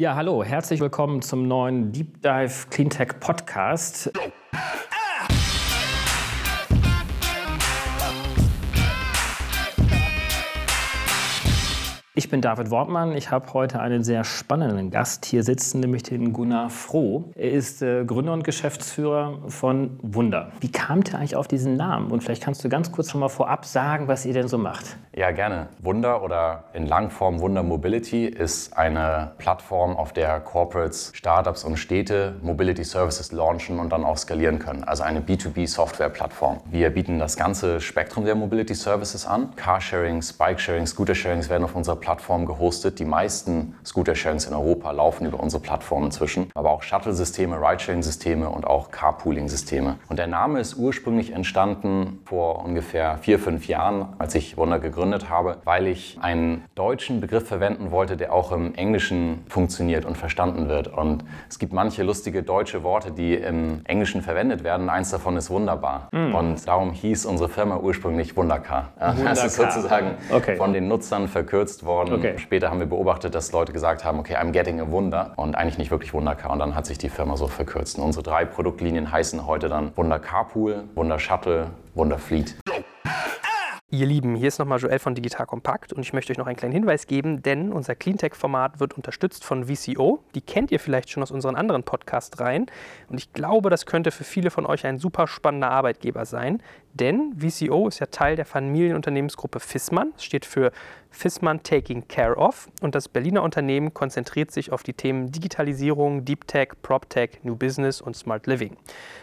Ja, hallo, herzlich willkommen zum neuen Deep Dive Cleantech Podcast. Ich bin David Wortmann. Ich habe heute einen sehr spannenden Gast hier sitzen, nämlich den Gunnar Froh. Er ist äh, Gründer und Geschäftsführer von Wunder. Wie kam der eigentlich auf diesen Namen? Und vielleicht kannst du ganz kurz schon mal vorab sagen, was ihr denn so macht. Ja, gerne. Wunder oder in Langform Wunder Mobility ist eine Plattform, auf der Corporates, Startups und Städte Mobility Services launchen und dann auch skalieren können. Also eine B2B-Software-Plattform. Wir bieten das ganze Spektrum der Mobility Services an. Carsharings, Bikesharings, Scootersharings werden auf unserer Plattform gehostet. Die meisten Scooter-Sharings in Europa laufen über unsere Plattform inzwischen, aber auch Shuttle-Systeme, Ridesharing-Systeme und auch Carpooling-Systeme. Und der Name ist ursprünglich entstanden vor ungefähr vier, fünf Jahren, als ich Wunder gegründet habe, weil ich einen deutschen Begriff verwenden wollte, der auch im Englischen funktioniert und verstanden wird. Und es gibt manche lustige deutsche Worte, die im Englischen verwendet werden. Eins davon ist wunderbar. Mm. Und darum hieß unsere Firma ursprünglich Wundercar. Wundercar. Das ist sozusagen okay. von den Nutzern verkürzt worden worden. Okay. Später haben wir beobachtet, dass Leute gesagt haben, okay, I'm getting a Wunder und eigentlich nicht wirklich Wundercar. Und dann hat sich die Firma so verkürzt. Und unsere drei Produktlinien heißen heute dann Wunder Carpool, Wunder Shuttle, Wunder Fleet. Ihr Lieben, hier ist nochmal Joel von Digital Kompakt und ich möchte euch noch einen kleinen Hinweis geben, denn unser Cleantech-Format wird unterstützt von VCO. Die kennt ihr vielleicht schon aus unseren anderen Podcast-Reihen und ich glaube, das könnte für viele von euch ein super spannender Arbeitgeber sein, denn VCO ist ja Teil der Familienunternehmensgruppe Fissmann. Steht für Fissmann Taking Care of und das Berliner Unternehmen konzentriert sich auf die Themen Digitalisierung, Deep Tech, Prop Tech, New Business und Smart Living.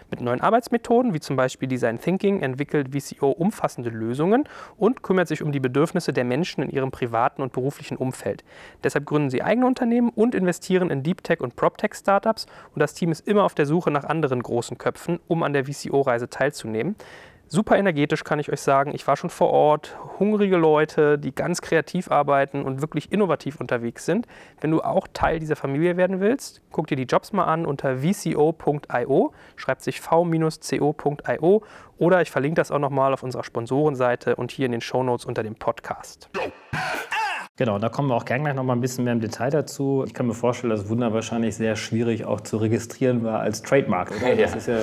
Mit neuen Arbeitsmethoden wie zum Beispiel Design Thinking entwickelt VCO umfassende Lösungen und kümmert sich um die Bedürfnisse der Menschen in ihrem privaten und beruflichen Umfeld. Deshalb gründen sie eigene Unternehmen und investieren in Deep Tech und Prop Tech Startups und das Team ist immer auf der Suche nach anderen großen Köpfen, um an der VCO-Reise teilzunehmen super energetisch, kann ich euch sagen. Ich war schon vor Ort, hungrige Leute, die ganz kreativ arbeiten und wirklich innovativ unterwegs sind. Wenn du auch Teil dieser Familie werden willst, guck dir die Jobs mal an unter vco.io, schreibt sich v-co.io oder ich verlinke das auch nochmal auf unserer Sponsorenseite und hier in den Shownotes unter dem Podcast. Genau, da kommen wir auch gerne gleich noch mal ein bisschen mehr im Detail dazu. Ich kann mir vorstellen, dass Wunder wahrscheinlich sehr schwierig auch zu registrieren war als Trademark, oder? Ja. Das, ja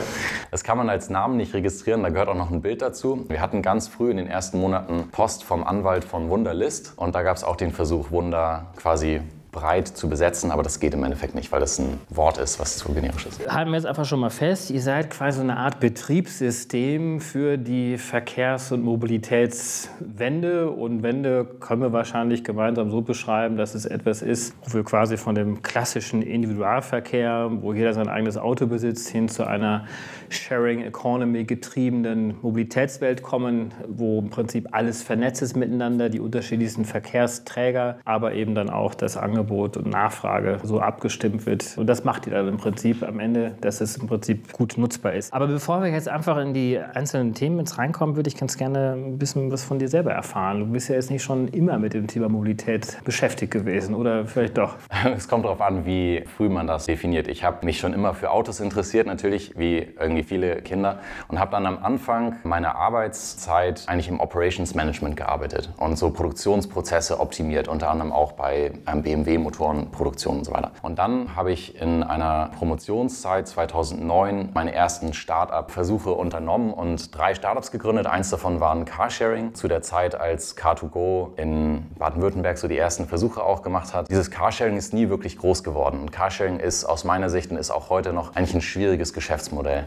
das kann man als Namen nicht registrieren, da gehört auch noch ein Bild dazu. Wir hatten ganz früh in den ersten Monaten Post vom Anwalt von Wunderlist und da gab es auch den Versuch, Wunder quasi breit zu besetzen, aber das geht im Endeffekt nicht, weil das ein Wort ist, was zu generisch ist. Halten wir jetzt einfach schon mal fest, ihr seid quasi eine Art Betriebssystem für die Verkehrs- und Mobilitätswende und Wende können wir wahrscheinlich gemeinsam so beschreiben, dass es etwas ist, wo wir quasi von dem klassischen Individualverkehr, wo jeder sein eigenes Auto besitzt, hin zu einer Sharing Economy getriebenen Mobilitätswelt kommen, wo im Prinzip alles vernetzt ist miteinander, die unterschiedlichsten Verkehrsträger, aber eben dann auch das Angebot und Nachfrage so abgestimmt wird. Und das macht ihr dann im Prinzip am Ende, dass es im Prinzip gut nutzbar ist. Aber bevor wir jetzt einfach in die einzelnen Themen jetzt reinkommen, würde ich ganz gerne ein bisschen was von dir selber erfahren. Du bist ja jetzt nicht schon immer mit dem Thema Mobilität beschäftigt gewesen oder vielleicht doch? Es kommt darauf an, wie früh man das definiert. Ich habe mich schon immer für Autos interessiert, natürlich, wie irgendwie viele Kinder. Und habe dann am Anfang meiner Arbeitszeit eigentlich im Operations Management gearbeitet und so Produktionsprozesse optimiert, unter anderem auch bei BMW BMW-Motorenproduktion und so weiter. Und dann habe ich in einer Promotionszeit 2009 meine ersten Start-up-Versuche unternommen und drei Startups gegründet. Eins davon war Carsharing. Zu der Zeit, als Car2Go in Baden-Württemberg so die ersten Versuche auch gemacht hat. Dieses Carsharing ist nie wirklich groß geworden. Und Carsharing ist aus meiner Sicht und ist auch heute noch eigentlich ein schwieriges Geschäftsmodell.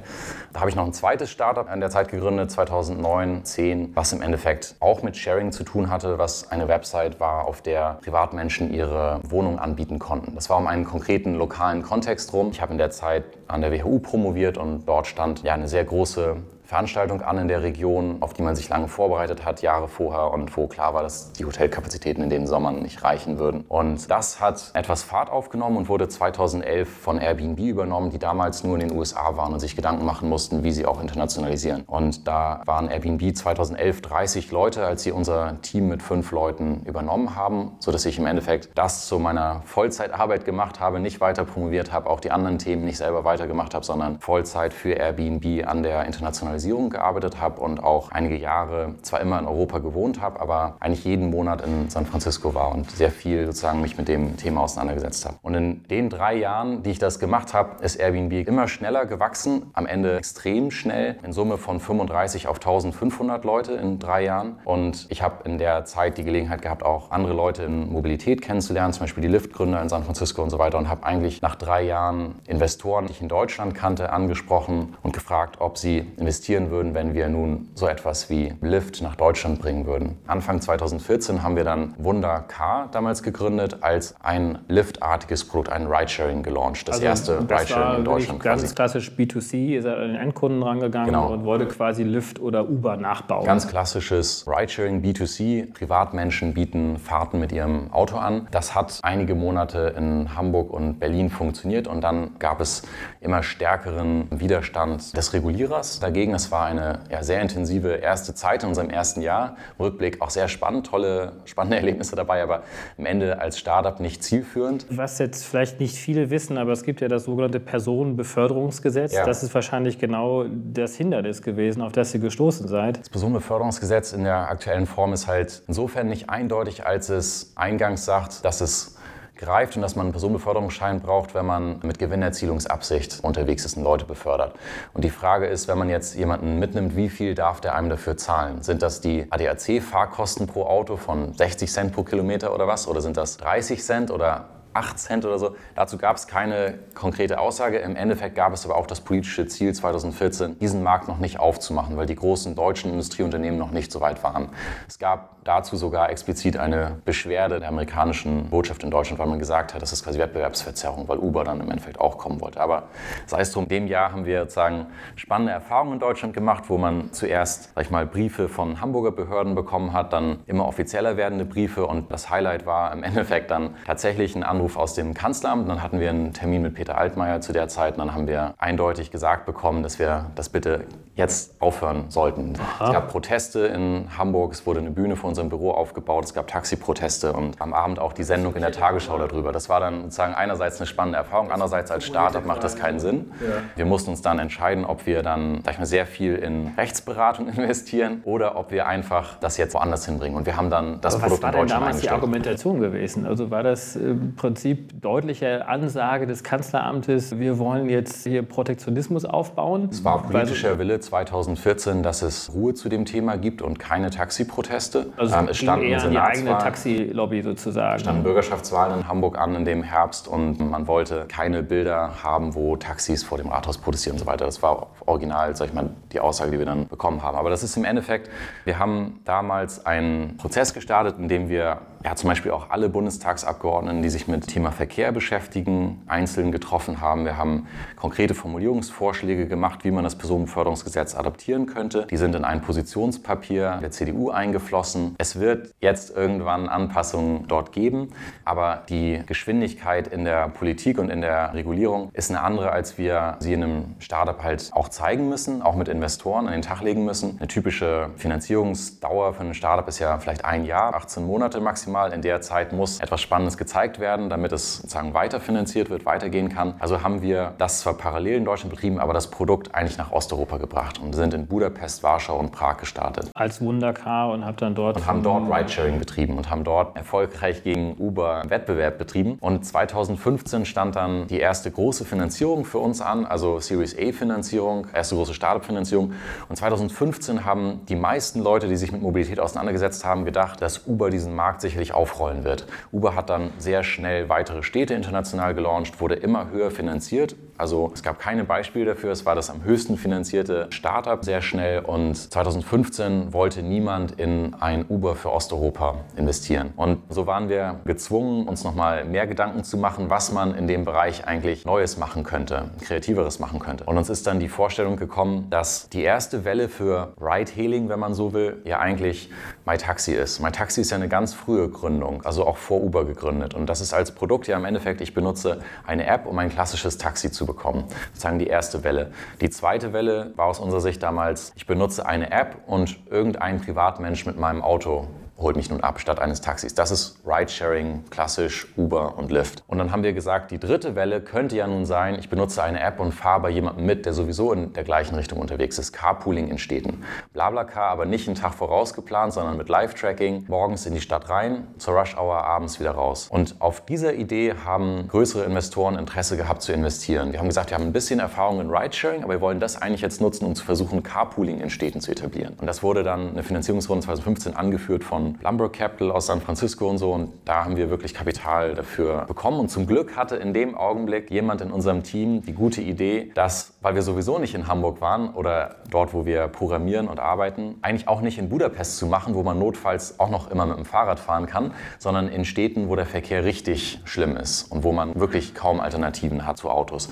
Da habe ich noch ein zweites Startup in der Zeit gegründet, 2009, 10, was im Endeffekt auch mit Sharing zu tun hatte, was eine Website war, auf der Privatmenschen ihre Wohnung anbieten konnten. Das war um einen konkreten lokalen Kontext rum. Ich habe in der Zeit an der WHU promoviert und dort stand ja eine sehr große Veranstaltung an in der Region, auf die man sich lange vorbereitet hat, Jahre vorher und wo klar war, dass die Hotelkapazitäten in den Sommern nicht reichen würden. Und das hat etwas Fahrt aufgenommen und wurde 2011 von Airbnb übernommen, die damals nur in den USA waren und sich Gedanken machen mussten, wie sie auch internationalisieren. Und da waren Airbnb 2011 30 Leute, als sie unser Team mit fünf Leuten übernommen haben, sodass ich im Endeffekt das zu meiner Vollzeitarbeit gemacht habe, nicht weiter promoviert habe, auch die anderen Themen nicht selber weitergemacht habe, sondern Vollzeit für Airbnb an der internationalen Internationalisierung gearbeitet habe und auch einige Jahre zwar immer in Europa gewohnt habe, aber eigentlich jeden Monat in San Francisco war und sehr viel sozusagen mich mit dem Thema auseinandergesetzt habe. Und in den drei Jahren, die ich das gemacht habe, ist Airbnb immer schneller gewachsen, am Ende extrem schnell, in Summe von 35 auf 1500 Leute in drei Jahren. Und ich habe in der Zeit die Gelegenheit gehabt, auch andere Leute in Mobilität kennenzulernen, zum Beispiel die Lyft-Gründer in San Francisco und so weiter und habe eigentlich nach drei Jahren Investoren, die ich in Deutschland kannte, angesprochen und gefragt, ob sie investieren würden, wenn wir nun so etwas wie Lyft nach Deutschland bringen würden. Anfang 2014 haben wir dann Wunder Car damals gegründet, als ein Lyft-artiges Produkt, ein Ridesharing gelauncht. Das also erste das Ridesharing in Deutschland. Ganz quasi. klassisch B2C, ihr seid an den Endkunden rangegangen genau. und wollte quasi Lyft oder Uber nachbauen. Ganz klassisches Ridesharing B2C. Privatmenschen bieten Fahrten mit ihrem Auto an. Das hat einige Monate in Hamburg und Berlin funktioniert und dann gab es immer stärkeren Widerstand des Regulierers dagegen. Es war eine ja, sehr intensive erste Zeit in unserem ersten Jahr. Rückblick auch sehr spannend, tolle, spannende Erlebnisse dabei, aber am Ende als Startup nicht zielführend. Was jetzt vielleicht nicht viele wissen, aber es gibt ja das sogenannte Personenbeförderungsgesetz. Ja. Das ist wahrscheinlich genau das Hindernis gewesen, auf das ihr gestoßen seid. Das Personenbeförderungsgesetz in der aktuellen Form ist halt insofern nicht eindeutig, als es eingangs sagt, dass es greift und dass man einen Personenbeförderungsschein braucht, wenn man mit Gewinnerzielungsabsicht unterwegs ist und Leute befördert. Und die Frage ist, wenn man jetzt jemanden mitnimmt, wie viel darf der einem dafür zahlen? Sind das die ADAC-Fahrkosten pro Auto von 60 Cent pro Kilometer oder was? Oder sind das 30 Cent oder 8 Cent oder so. Dazu gab es keine konkrete Aussage. Im Endeffekt gab es aber auch das politische Ziel 2014, diesen Markt noch nicht aufzumachen, weil die großen deutschen Industrieunternehmen noch nicht so weit waren. Es gab dazu sogar explizit eine Beschwerde der amerikanischen Botschaft in Deutschland, weil man gesagt hat, das ist quasi Wettbewerbsverzerrung, weil Uber dann im Endeffekt auch kommen wollte. Aber sei es drum, in dem Jahr haben wir sozusagen spannende Erfahrungen in Deutschland gemacht, wo man zuerst, sag ich mal, Briefe von Hamburger Behörden bekommen hat, dann immer offizieller werdende Briefe und das Highlight war im Endeffekt dann tatsächlich ein Anruf aus dem Kanzleramt. Dann hatten wir einen Termin mit Peter Altmaier zu der Zeit und dann haben wir eindeutig gesagt bekommen, dass wir das bitte jetzt aufhören sollten. Aha. Es gab Proteste in Hamburg, es wurde eine Bühne vor unserem Büro aufgebaut, es gab Taxiproteste und am Abend auch die Sendung in der Tagesschau darüber. Das war dann sozusagen einerseits eine spannende Erfahrung, andererseits als Startup macht das keinen Sinn. Wir mussten uns dann entscheiden, ob wir dann sag ich mal, sehr viel in Rechtsberatung investieren oder ob wir einfach das jetzt woanders hinbringen. Und wir haben dann das Aber Produkt in Deutschland Was war denn damals die Argumentation gewesen? Also war das im Prinzip deutliche Ansage des Kanzleramtes, wir wollen jetzt hier Protektionismus aufbauen? Es war politischer Wille 2014, dass es Ruhe zu dem Thema gibt und keine Taxiproteste. Also ähm, es standen eher die eigene Taxilobby sozusagen. Es standen Bürgerschaftswahlen in Hamburg an in dem Herbst und man wollte keine Bilder haben, wo Taxis vor dem Rathaus protestieren und so weiter. Das war original, sag ich mal, die Aussage, die wir dann bekommen haben. Aber das ist im Endeffekt, wir haben damals einen Prozess gestartet, in dem wir ja, zum Beispiel auch alle Bundestagsabgeordneten, die sich mit Thema Verkehr beschäftigen, einzeln getroffen haben. Wir haben konkrete Formulierungsvorschläge gemacht, wie man das Personenförderungsgesetz adaptieren könnte. Die sind in ein Positionspapier der CDU eingeflossen. Es wird jetzt irgendwann Anpassungen dort geben, aber die Geschwindigkeit in der Politik und in der Regulierung ist eine andere, als wir sie in einem Startup halt auch zeigen müssen, auch mit Investoren an den Tag legen müssen. Eine typische Finanzierungsdauer für ein Startup ist ja vielleicht ein Jahr, 18 Monate maximal maximal. In der Zeit muss etwas Spannendes gezeigt werden, damit es sozusagen weiterfinanziert wird, weitergehen kann. Also haben wir das zwar parallel in Deutschland betrieben, aber das Produkt eigentlich nach Osteuropa gebracht und sind in Budapest, Warschau und Prag gestartet. Als Wundercar und haben dann dort... Und haben dort Ridesharing betrieben und haben dort erfolgreich gegen Uber Wettbewerb betrieben. Und 2015 stand dann die erste große Finanzierung für uns an, also Series A Finanzierung, erste große Startup-Finanzierung. Und 2015 haben die meisten Leute, die sich mit Mobilität auseinandergesetzt haben, gedacht, dass Uber diesen Markt sicherlich sicherlich aufrollen wird. Uber hat dann sehr schnell weitere Städte international gelauncht, wurde immer höher finanziert. Also es gab keine Beispiele dafür. Es war das am höchsten finanzierte Startup sehr schnell. Und 2015 wollte niemand in ein Uber für Osteuropa investieren. Und so waren wir gezwungen, uns nochmal mehr Gedanken zu machen, was man in dem Bereich eigentlich Neues machen könnte, Kreativeres machen könnte. Und uns ist dann die Vorstellung gekommen, dass die erste Welle für Ride-Hailing, wenn man so will, ja eigentlich MyTaxi ist. MyTaxi ist ja eine ganz frühe Gründung, also auch vor Uber gegründet. Und das ist als Produkt ja im Endeffekt, ich benutze eine App, um ein klassisches Taxi zu bekommen. Sozusagen die erste Welle. Die zweite Welle war aus unserer Sicht damals, ich benutze eine App und irgendein Privatmensch mit meinem Auto holt mich nun ab statt eines Taxis. Das ist Ridesharing, klassisch Uber und Lyft. Und dann haben wir gesagt, die dritte Welle könnte ja nun sein, ich benutze eine App und fahre bei jemandem mit, der sowieso in der gleichen Richtung unterwegs ist. Carpooling in Städten. Blablacar aber nicht einen Tag voraus geplant, sondern mit Live-Tracking. Morgens in die Stadt rein, zur Rush-Hour abends wieder raus. Und auf dieser Idee haben größere Investoren Interesse gehabt zu investieren. Wir haben gesagt, wir haben ein bisschen Erfahrung in Ridesharing, aber wir wollen das eigentlich jetzt nutzen, um zu versuchen, Carpooling in Städten zu etablieren. Und das wurde dann eine Finanzierungsrunde 2015 angeführt von Lumber Capital aus San Francisco und so. Und da haben wir wirklich Kapital dafür bekommen. Und zum Glück hatte in dem Augenblick jemand in unserem Team die gute Idee, dass, weil wir sowieso nicht in Hamburg waren oder dort, wo wir programmieren und arbeiten, eigentlich auch nicht in Budapest zu machen, wo man notfalls auch noch immer mit dem Fahrrad fahren kann, sondern in Städten, wo der Verkehr richtig schlimm ist und wo man wirklich kaum Alternativen hat zu Autos.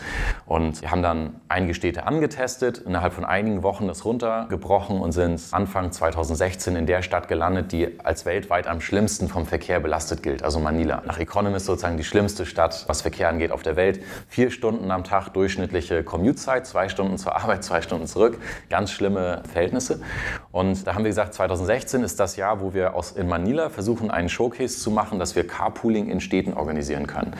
Und wir haben dann einige Städte angetestet, innerhalb von einigen Wochen das runtergebrochen und sind Anfang 2016 in der Stadt gelandet, die als weltweit am schlimmsten vom Verkehr belastet gilt, also Manila. Nach Economist sozusagen die schlimmste Stadt, was Verkehr angeht auf der Welt. Vier Stunden am Tag durchschnittliche Commute-Zeit, zwei Stunden zur Arbeit, zwei Stunden zurück. Ganz schlimme Verhältnisse. Und da haben wir gesagt, 2016 ist das Jahr, wo wir aus, in Manila versuchen, einen Showcase zu machen, dass wir Carpooling in Städten organisieren können.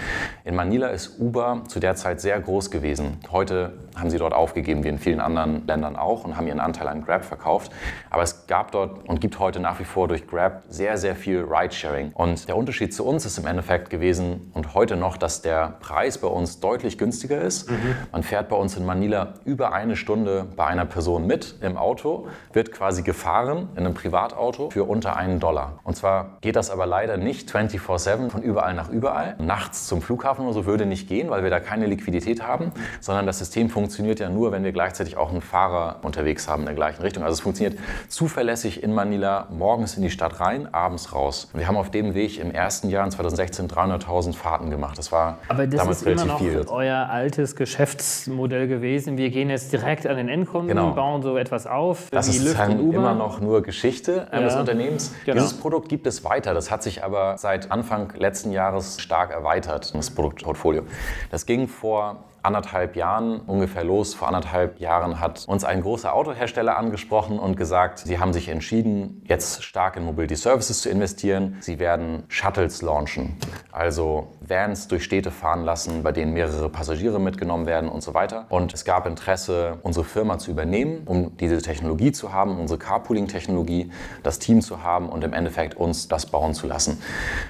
In Manila ist Uber zu der Zeit sehr groß gewesen. Heute haben sie dort aufgegeben, wie in vielen anderen Ländern auch, und haben ihren Anteil an Grab verkauft. Aber es gab dort und gibt heute nach wie vor durch Grab sehr, sehr viel Ridesharing. Und der Unterschied zu uns ist im Endeffekt gewesen und heute noch, dass der Preis bei uns deutlich günstiger ist. Mhm. Man fährt bei uns in Manila über eine Stunde bei einer Person mit im Auto, wird quasi gefahren in einem Privatauto für unter einen Dollar. Und zwar geht das aber leider nicht 24-7 von überall nach überall. Nachts zum Flughafen oder so würde nicht gehen, weil wir da keine Liquidität haben, sondern das System funktioniert ja nur, wenn wir gleichzeitig auch einen Fahrer unterwegs haben in der gleichen Richtung. Also es funktioniert zuverlässig in Manila, morgens in die Stadt rein, abends raus. Und wir haben auf dem Weg im ersten Jahr in 2016 300.000 Fahrten gemacht. Das war Aber das damals ist immer relativ noch viel. euer altes Geschäftsmodell gewesen. Wir gehen jetzt direkt an den Endkunden, Genau. bauen so etwas auf, Das ist sozusagen immer noch nur Geschichte äh, Ja. des Unternehmens. Genau. Dieses Produkt gibt es weiter. Das hat sich aber seit Anfang letzten Jahres stark erweitert, das Produktportfolio. Das ging vor anderthalb Jahren ungefähr los. Vor anderthalb Jahren hat uns ein großer Autohersteller angesprochen und gesagt, sie haben sich entschieden, jetzt stark in Mobility Services zu investieren. Sie werden Shuttles launchen, also Vans durch Städte fahren lassen, bei denen mehrere Passagiere mitgenommen werden und so weiter. Und es gab Interesse, unsere Firma zu übernehmen, um diese Technologie zu haben, unsere Carpooling-Technologie, das Team zu haben und im Endeffekt uns das bauen zu lassen.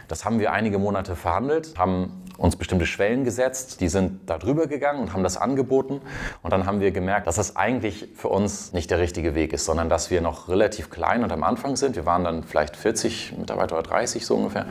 Das haben wir einige Monate verhandelt, haben uns bestimmte Schwellen gesetzt, die sind da drüber gegangen und haben das angeboten. Und dann haben wir gemerkt, dass das eigentlich für uns nicht der richtige Weg ist, sondern dass wir noch relativ klein und am Anfang sind. Wir waren dann vielleicht 40 Mitarbeiter oder 30 so ungefähr.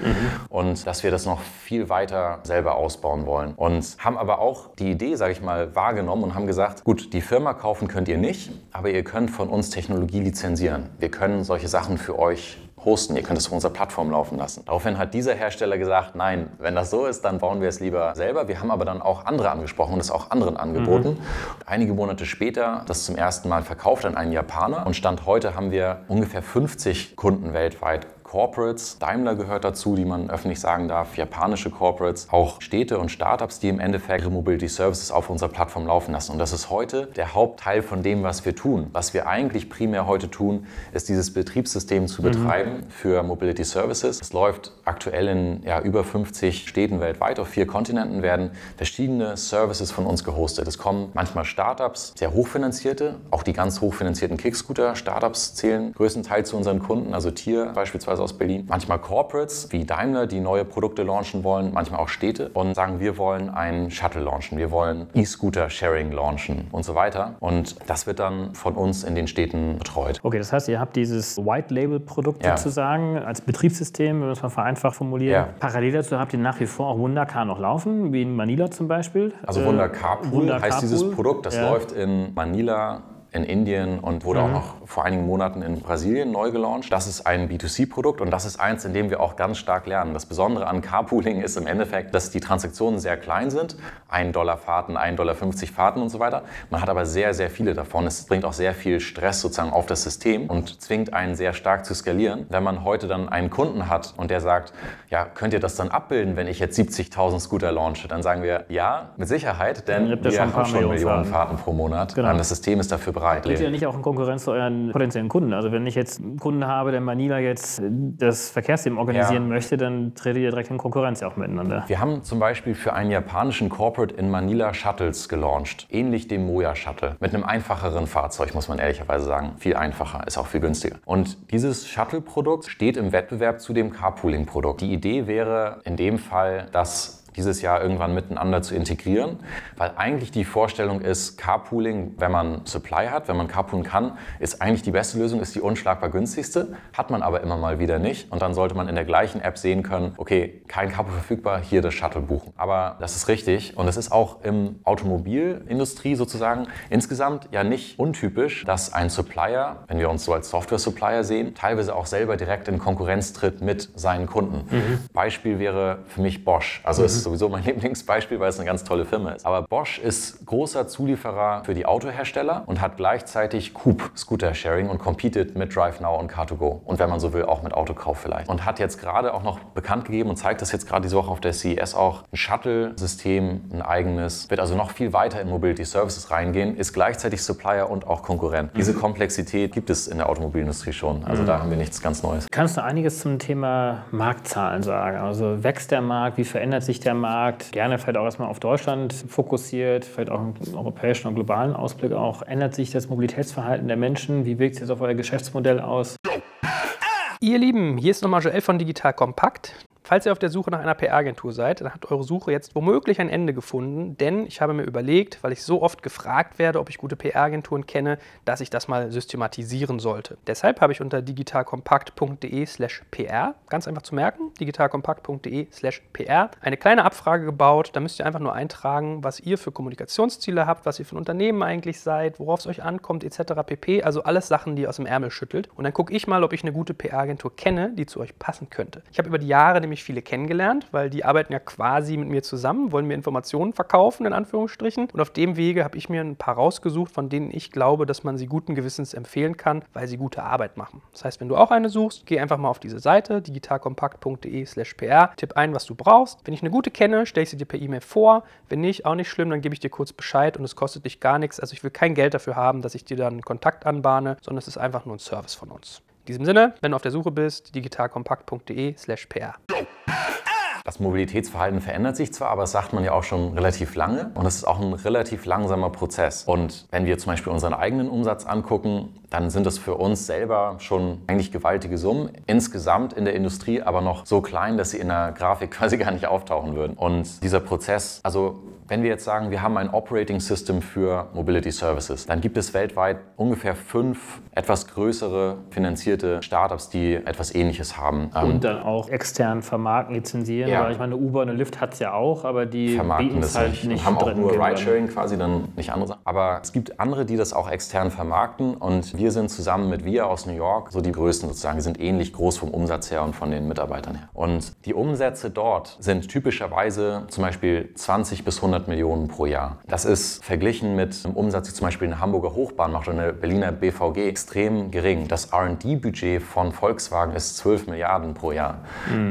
Und dass wir das noch viel weiter selber ausbauen wollen. Und haben aber auch die Idee, sage ich mal, wahrgenommen und haben gesagt, gut, die Firma kaufen könnt ihr nicht, aber ihr könnt von uns Technologie lizenzieren. Wir können solche Sachen für euch hosten, ihr könnt es auf unserer Plattform laufen lassen. Daraufhin hat dieser Hersteller gesagt, nein, wenn das so ist, dann bauen wir es lieber selber. Wir haben aber dann auch andere angesprochen und es auch anderen angeboten. Und einige Monate später das zum ersten Mal verkauft an einen Japaner und Stand heute haben wir ungefähr 50 Kunden weltweit. Corporates, Daimler gehört dazu, die man öffentlich sagen darf, japanische Corporates, auch Städte und Startups, die im Endeffekt ihre Mobility Services auf unserer Plattform laufen lassen. Und das ist heute der Hauptteil von dem, was wir tun. Was wir eigentlich primär heute tun, ist dieses Betriebssystem zu betreiben für Mobility Services. Es läuft aktuell in ja, über 50 Städten weltweit, auf vier Kontinenten werden verschiedene Services von uns gehostet. Es kommen manchmal Startups, sehr hochfinanzierte, auch die ganz hochfinanzierten Kickscooter-Startups zählen größtenteils zu unseren Kunden, also Tier beispielsweise aus Berlin. Manchmal Corporates wie Daimler, die neue Produkte launchen wollen, manchmal auch Städte und sagen, wir wollen einen Shuttle launchen, wir wollen E-Scooter-Sharing launchen und so weiter. Und das wird dann von uns in den Städten betreut. Okay, das heißt, ihr habt dieses White-Label-Produkt Ja. sozusagen als Betriebssystem, wenn wir es mal vereinfacht formulieren. Ja. Parallel dazu habt ihr nach wie vor auch Wundercar noch laufen, wie in Manila zum Beispiel. Also Äh, Wunder Carpool Wunder heißt dieses. Produkt. Das Ja. läuft in Manila, in Indien und wurde auch noch vor einigen Monaten in Brasilien neu gelauncht. Das ist ein B2C-Produkt und das ist eins, in dem wir auch ganz stark lernen. Das Besondere an Carpooling ist im Endeffekt, dass die Transaktionen sehr klein sind. 1 Dollar Fahrten, 1,50 Dollar Fahrten und so weiter. Man hat aber sehr, sehr viele davon. Es bringt auch sehr viel Stress sozusagen auf das System und zwingt einen sehr stark zu skalieren. Wenn man heute dann einen Kunden hat und der sagt, ja, könnt ihr das dann abbilden, wenn ich jetzt 70.000 Scooter launche? Dann sagen wir, ja, mit Sicherheit, denn wir haben schon Millionen Millionen Fahrten. Pro Monat. Genau. Das System ist dafür bereit. Bereit. Geht ja nicht auch in Konkurrenz zu euren potenziellen Kunden. Also wenn ich jetzt einen Kunden habe, der in Manila jetzt das Verkehrssystem organisieren Ja. möchte, dann tretet ihr direkt in Konkurrenz ja auch miteinander. Wir haben zum Beispiel für einen japanischen Corporate in Manila Shuttles gelauncht, ähnlich dem Moja Shuttle, mit einem einfacheren Fahrzeug, muss man ehrlicherweise sagen. Viel einfacher, ist auch viel günstiger. Und dieses Shuttle-Produkt steht im Wettbewerb zu dem Carpooling-Produkt. Die Idee wäre in dem Fall, dass dieses Jahr irgendwann miteinander zu integrieren, weil eigentlich die Vorstellung ist, Carpooling, wenn man Supply hat, wenn man carpoolen kann, ist eigentlich die beste Lösung, ist die unschlagbar günstigste, hat man aber immer mal wieder nicht und dann sollte man in der gleichen App sehen können, okay, kein Carpool verfügbar, hier das Shuttle buchen. Aber das ist richtig und es ist auch im Automobilindustrie sozusagen insgesamt ja nicht untypisch, dass ein Supplier, wenn wir uns so als Software-Supplier sehen, teilweise auch selber direkt in Konkurrenz tritt mit seinen Kunden. Beispiel wäre für mich Bosch. Also ist sowieso mein Lieblingsbeispiel, weil es eine ganz tolle Firma ist. Aber Bosch ist großer Zulieferer für die Autohersteller und hat gleichzeitig Coop Scooter Sharing und competet mit DriveNow und Car2Go. Und wenn man so will, auch mit Autokauf vielleicht. Und hat jetzt gerade auch noch bekannt gegeben und zeigt das jetzt gerade diese Woche auf der CES auch, ein Shuttle-System, ein eigenes, wird also noch viel weiter in Mobility Services reingehen, ist gleichzeitig Supplier und auch Konkurrent. Diese Komplexität gibt es in der Automobilindustrie schon. Also da haben wir nichts ganz Neues. Kannst du einiges zum Thema Marktzahlen sagen? Also wächst der Markt, wie verändert sich der Markt? Gerne vielleicht auch erstmal auf Deutschland fokussiert, vielleicht auch einen europäischen und globalen Ausblick auch. Ändert sich das Mobilitätsverhalten der Menschen? Wie wirkt es jetzt auf euer Geschäftsmodell aus? Ihr Lieben, hier ist nochmal Joel von Digital Kompakt. Falls ihr auf der Suche nach einer PR-Agentur seid, dann hat eure Suche jetzt womöglich ein Ende gefunden, denn ich habe mir überlegt, weil ich so oft gefragt werde, ob ich gute PR-Agenturen kenne, dass ich das mal systematisieren sollte. Deshalb habe ich unter digitalkompakt.de/slash pr, ganz einfach zu merken, digitalkompakt.de/slash pr, eine kleine Abfrage gebaut. Da müsst ihr einfach nur eintragen, was ihr für Kommunikationsziele habt, was ihr für ein Unternehmen eigentlich seid, worauf es euch ankommt, etc. pp. Also alles Sachen, die ihr aus dem Ärmel schüttelt. Und dann gucke ich mal, ob ich eine gute PR-Agentur kenne, die zu euch passen könnte. Ich habe über die Jahre nämlich viele kennengelernt, weil die arbeiten ja quasi mit mir zusammen, wollen mir Informationen verkaufen, in Anführungsstrichen. Und auf dem Wege habe ich mir ein paar rausgesucht, von denen ich glaube, dass man sie guten Gewissens empfehlen kann, weil sie gute Arbeit machen. Das heißt, wenn du auch eine suchst, geh einfach mal auf diese Seite, digitalkompakt.de/slash pr, tipp ein, was du brauchst. Wenn ich eine gute kenne, stelle ich sie dir per E-Mail vor. Wenn nicht, auch nicht schlimm, dann gebe ich dir kurz Bescheid und es kostet dich gar nichts. Also ich will kein Geld dafür haben, dass ich dir dann Kontakt anbahne, sondern es ist einfach nur ein Service von uns. In diesem Sinne, wenn du auf der Suche bist, digitalkompakt.de/slash pr. Das Mobilitätsverhalten verändert sich zwar, aber das sagt man ja auch schon relativ lange und es ist auch ein relativ langsamer Prozess. Und wenn wir zum Beispiel unseren eigenen Umsatz angucken, dann sind das für uns selber schon eigentlich gewaltige Summen. Insgesamt in der Industrie aber noch so klein, dass sie in der Grafik quasi gar nicht auftauchen würden. Und dieser Prozess, also wenn wir jetzt sagen, wir haben ein Operating System für Mobility Services, dann gibt es weltweit ungefähr fünf etwas größere finanzierte Startups, die etwas Ähnliches haben. Ähm, Und dann auch extern vermarkten, lizenzieren. Ja. Weil ich meine, Uber und Lyft hat es ja auch, aber die vermarkten das halt nicht. nicht, haben auch nur. Ridesharing quasi, dann nicht andere Sachen. Aber es gibt andere, die das auch extern vermarkten und wir sind zusammen mit VIA aus New York so die Größten sozusagen. Wir sind ähnlich groß vom Umsatz her und von den Mitarbeitern her. Und die Umsätze dort sind typischerweise zum Beispiel 20 bis 100 Millionen pro Jahr. Das ist verglichen mit einem Umsatz, die zum Beispiel eine Hamburger Hochbahn macht oder eine Berliner BVG, extrem gering. Das R&D-Budget von Volkswagen ist 12 Milliarden pro Jahr.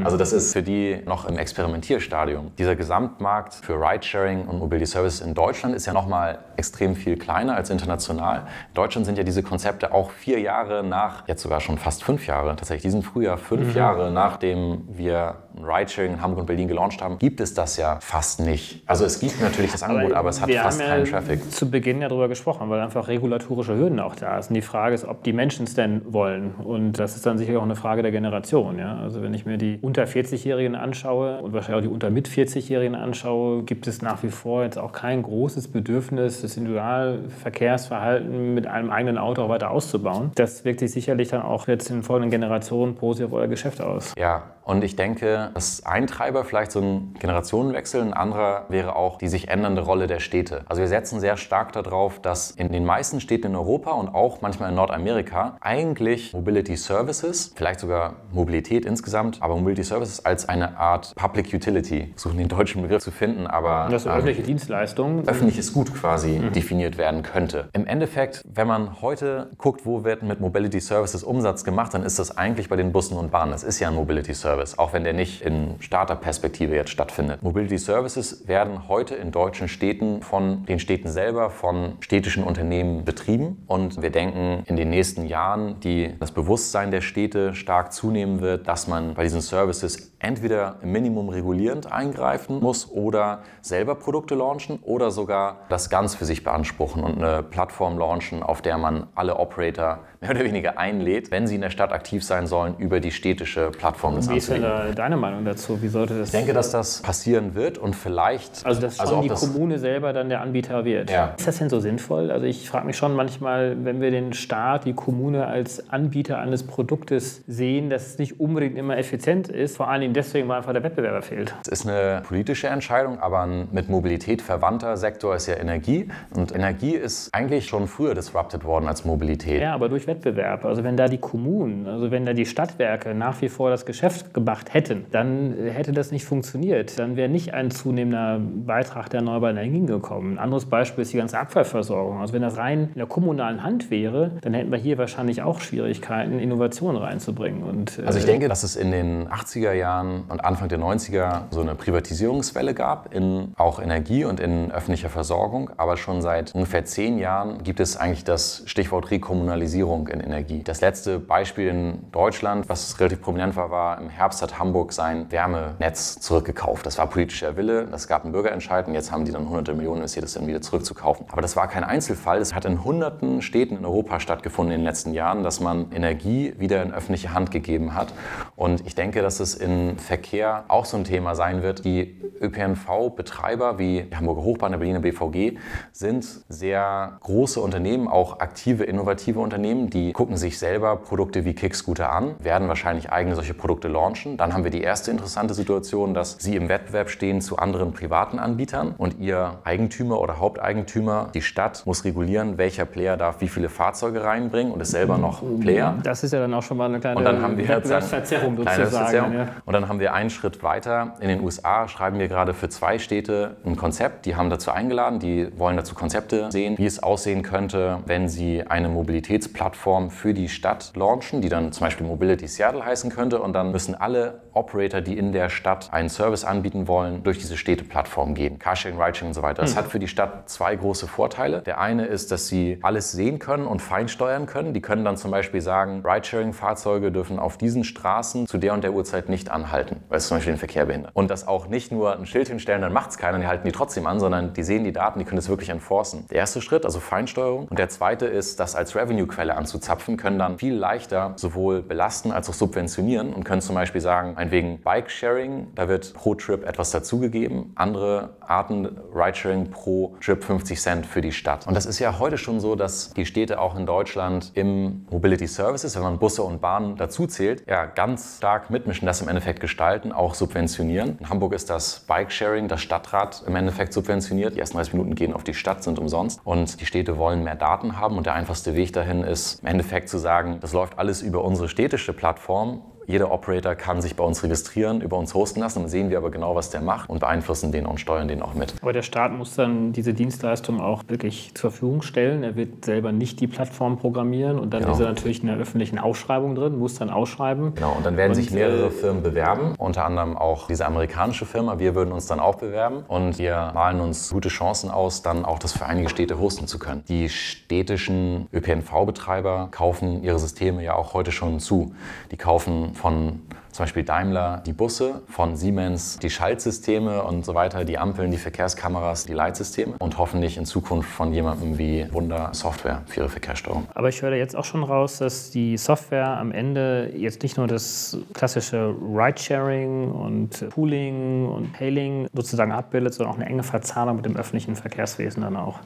Also das ist für die noch im Experimentierstadium. Dieser Gesamtmarkt für Ridesharing und Mobility Services in Deutschland ist ja noch mal extrem viel kleiner als international. In Deutschland sind ja diese Konzepte auch vier Jahre nach, jetzt sogar schon fast fünf Jahre, tatsächlich diesen Frühjahr, fünf Jahre nachdem wir Ridesharing in Hamburg und Berlin gelauncht haben, gibt es das ja fast nicht. Also es gibt natürlich das Angebot, aber, es hat fast haben keinen ja Traffic. zu Beginn ja darüber gesprochen, weil einfach regulatorische Hürden auch da sind. Die Frage ist, ob die Menschen es denn wollen. Und das ist dann sicher auch eine Frage der Generation. Ja? Also wenn ich mir die unter 40-Jährigen anschaue und wahrscheinlich auch die unter mit 40-Jährigen anschaue, gibt es nach wie vor jetzt auch kein großes Bedürfnis, das Individualverkehrsverhalten mit einem eigenen Auto auch weiter auszubauen. Das wirkt sich sicherlich dann auch jetzt in folgenden Generationen positiv auf euer Geschäft aus. Ja, und ich denke, das ein Treiber vielleicht so ein Generationenwechsel. Ein anderer wäre auch die sich ändernde Rolle der Städte. Also wir setzen sehr stark darauf, dass in den meisten Städten in Europa und auch manchmal in Nordamerika eigentlich Mobility Services, vielleicht sogar Mobilität insgesamt, aber Mobility Services als eine Art Public Utility, versuchen den deutschen Begriff zu finden, aber Das ähm, öffentliche Dienstleistungen. öffentliches Gut quasi definiert werden könnte. Im Endeffekt, wenn man heute guckt, wo wird mit Mobility Services Umsatz gemacht, dann ist das eigentlich bei den Bussen und Bahnen. Das ist ja ein Mobility Service. Service, auch wenn der nicht in Startup-Perspektive jetzt stattfindet. Mobility Services werden heute in deutschen Städten von den Städten selber, von städtischen Unternehmen betrieben. Und wir denken in den nächsten Jahren, die das Bewusstsein der Städte stark zunehmen wird, dass man bei diesen Services entweder im Minimum regulierend eingreifen muss oder selber Produkte launchen oder sogar das ganz für sich beanspruchen und eine Plattform launchen, auf der man alle Operator mehr oder weniger einlädt, wenn sie in der Stadt aktiv sein sollen, über die städtische Plattform des Wie ist denn da deine Meinung dazu? Wie sollte das? Ich denke, dass das passieren wird und vielleicht. Also, dass also schon also die Kommune selber dann der Anbieter wird. Ja. Ist das denn so sinnvoll? Also, ich frage mich schon manchmal, wenn wir den Staat, die Kommune als Anbieter eines Produktes sehen, dass es nicht unbedingt immer effizient ist, vor allem deswegen, weil einfach der Wettbewerber fehlt. Es ist eine politische Entscheidung, aber ein mit Mobilität verwandter Sektor ist ja Energie. Und Energie ist eigentlich schon früher disrupted worden als Mobilität. Ja, aber durch Wettbewerb. Also wenn da die Kommunen, also wenn da die Stadtwerke nach wie vor das Geschäft gemacht hätten, dann hätte das nicht funktioniert. Dann wäre nicht ein zunehmender Beitrag der erneuerbaren Energien gekommen. Ein anderes Beispiel ist die ganze Abfallversorgung. Also wenn das rein in der kommunalen Hand wäre, dann hätten wir hier wahrscheinlich auch Schwierigkeiten, Innovationen reinzubringen. Und, also ich äh, denke, dass es in den 80er Jahren und Anfang der 90er so eine Privatisierungswelle gab, in auch Energie und in öffentlicher Versorgung. Aber schon seit ungefähr zehn Jahren gibt es eigentlich das Stichwort Rekommunalisierung in Energie. Das letzte Beispiel in Deutschland, was relativ prominent war, war im Herbst hat Hamburg sein Wärmenetz zurückgekauft. Das war politischer Wille, das gab einen Bürgerentscheid und jetzt haben die dann hunderte Millionen investiert, das dann wieder zurückzukaufen. Aber das war kein Einzelfall. Es hat in hunderten Städten in Europa stattgefunden in den letzten Jahren, dass man Energie wieder in öffentliche Hand gegeben hat. Und ich denke, dass es in Verkehr auch so ein Thema sein wird. Die ÖPNV-Betreiber wie die Hamburger Hochbahn, der Berliner BVG sind sehr große Unternehmen, auch aktive, innovative Unternehmen, die gucken sich selber Produkte wie Kickscooter an, werden wahrscheinlich eigene solche Produkte launchen. Dann haben wir die erste interessante Situation, dass sie im Wettbewerb stehen zu anderen privaten Anbietern und ihr Eigentümer oder Haupteigentümer, die Stadt, muss regulieren, welcher Player darf wie viele Fahrzeuge reinbringen und ist selber noch Player. Das ist ja dann auch schon mal eine kleine und dann haben wir Wettbewerbsverzerrung sozusagen. Ja. Und dann haben wir einen Schritt weiter. In den USA schreiben wir gerade für zwei Städte ein Konzept. Die haben dazu eingeladen, die wollen dazu Konzepte sehen, wie es aussehen könnte, wenn sie eine Mobilitätsplattform für die Stadt launchen, die dann zum Beispiel Mobility Seattle heißen könnte. Und dann müssen alle Operator, die in der Stadt einen Service anbieten wollen, durch diese Städteplattform gehen. Carsharing, Ridesharing und so weiter. Das mhm. hat für die Stadt zwei große Vorteile. Der eine ist, dass sie alles sehen können und feinsteuern können. Die können dann zum Beispiel sagen, Ridesharing-Fahrzeuge dürfen auf diesen Straßen zu der und der Uhrzeit nicht anhalten, weil es zum Beispiel den Verkehr behindert. Und das auch nicht nur ein Schild hinstellen, dann macht es keiner, die halten die trotzdem an, sondern die sehen die Daten, die können das wirklich enforcen. Der erste Schritt, also Feinsteuerung. Und der zweite ist, das als Revenue-Quelle anzuzapfen, können dann viel leichter sowohl belasten als auch subventionieren und können zum Beispiel sagen, ein wegen Bike-Sharing, da wird pro Trip etwas dazugegeben. Andere Arten Ridesharing pro Trip 50 Cent für die Stadt. Und das ist ja heute schon so, dass die Städte auch in Deutschland im Mobility Services, wenn man Busse und Bahnen dazu zählt, ja ganz stark mitmischen, das im Endeffekt gestalten, auch subventionieren. In Hamburg ist das Bike-Sharing, das Stadtrat im Endeffekt subventioniert. Die ersten 30 Minuten gehen auf die Stadt, sind umsonst. Und die Städte wollen mehr Daten haben. Und der einfachste Weg dahin ist im Endeffekt zu sagen, das läuft alles über unsere städtische Plattform jeder Operator kann sich bei uns registrieren, über uns hosten lassen. Dann sehen wir aber genau, was der macht und beeinflussen den und steuern den auch mit. Aber der Staat muss dann diese Dienstleistung auch wirklich zur Verfügung stellen. Er wird selber nicht die Plattform programmieren und dann genau. ist er natürlich in der öffentlichen Ausschreibung drin, muss dann ausschreiben. Genau, und dann werden und, sich mehrere äh, Firmen bewerben, unter anderem auch diese amerikanische Firma. Wir würden uns dann auch bewerben und wir malen uns gute Chancen aus, dann auch das für einige Städte hosten zu können. Die städtischen ÖPNV-Betreiber kaufen ihre Systeme ja auch heute schon zu. Die kaufen von zum Beispiel Daimler die Busse, von Siemens die Schaltsysteme und so weiter, die Ampeln, die Verkehrskameras, die Leitsysteme und hoffentlich in Zukunft von jemandem wie Wunder Software für ihre Verkehrssteuerung. Aber ich höre jetzt auch schon raus, dass die Software am Ende jetzt nicht nur das klassische Ridesharing und Pooling und Hailing sozusagen abbildet, sondern auch eine enge Verzahnung mit dem öffentlichen Verkehrswesen dann auch.